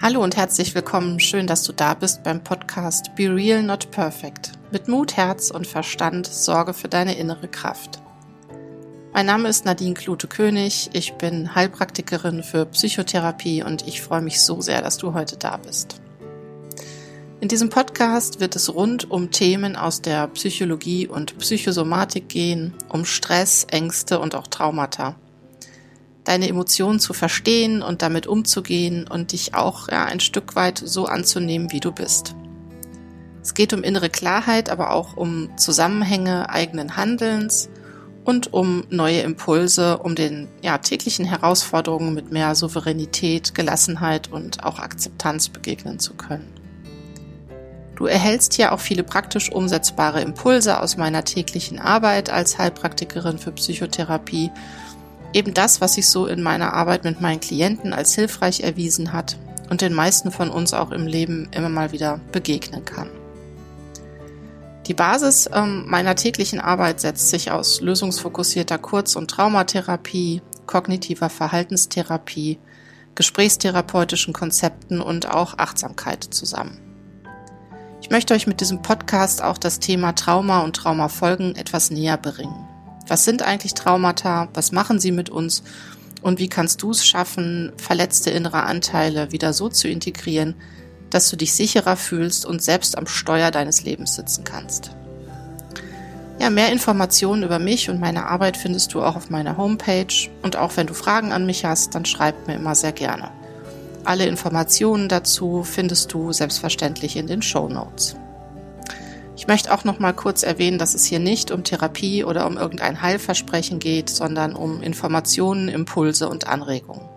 Hallo und herzlich willkommen. Schön, dass du da bist beim Podcast Be Real Not Perfect. Mit Mut, Herz und Verstand sorge für deine innere Kraft. Mein Name ist Nadine Klute-König. Ich bin Heilpraktikerin für Psychotherapie und ich freue mich so sehr, dass du heute da bist. In diesem Podcast wird es rund um Themen aus der Psychologie und Psychosomatik gehen, um Stress, Ängste und auch Traumata. Deine Emotionen zu verstehen und damit umzugehen und dich auch ja, ein Stück weit so anzunehmen, wie du bist. Es geht um innere Klarheit, aber auch um Zusammenhänge eigenen Handelns und um neue Impulse, um den ja, täglichen Herausforderungen mit mehr Souveränität, Gelassenheit und auch Akzeptanz begegnen zu können. Du erhältst hier auch viele praktisch umsetzbare Impulse aus meiner täglichen Arbeit als Heilpraktikerin für Psychotherapie. Eben das, was sich so in meiner Arbeit mit meinen Klienten als hilfreich erwiesen hat und den meisten von uns auch im Leben immer mal wieder begegnen kann. Die Basis ähm, meiner täglichen Arbeit setzt sich aus lösungsfokussierter Kurz- und Traumatherapie, kognitiver Verhaltenstherapie, gesprächstherapeutischen Konzepten und auch Achtsamkeit zusammen. Ich möchte euch mit diesem Podcast auch das Thema Trauma und Traumafolgen etwas näher bringen. Was sind eigentlich Traumata? Was machen sie mit uns? Und wie kannst du es schaffen, verletzte innere Anteile wieder so zu integrieren, dass du dich sicherer fühlst und selbst am Steuer deines Lebens sitzen kannst. Ja, mehr Informationen über mich und meine Arbeit findest du auch auf meiner Homepage und auch wenn du Fragen an mich hast, dann schreib mir immer sehr gerne. Alle Informationen dazu findest du selbstverständlich in den Show Notes. Ich möchte auch noch mal kurz erwähnen, dass es hier nicht um Therapie oder um irgendein Heilversprechen geht, sondern um Informationen, Impulse und Anregungen.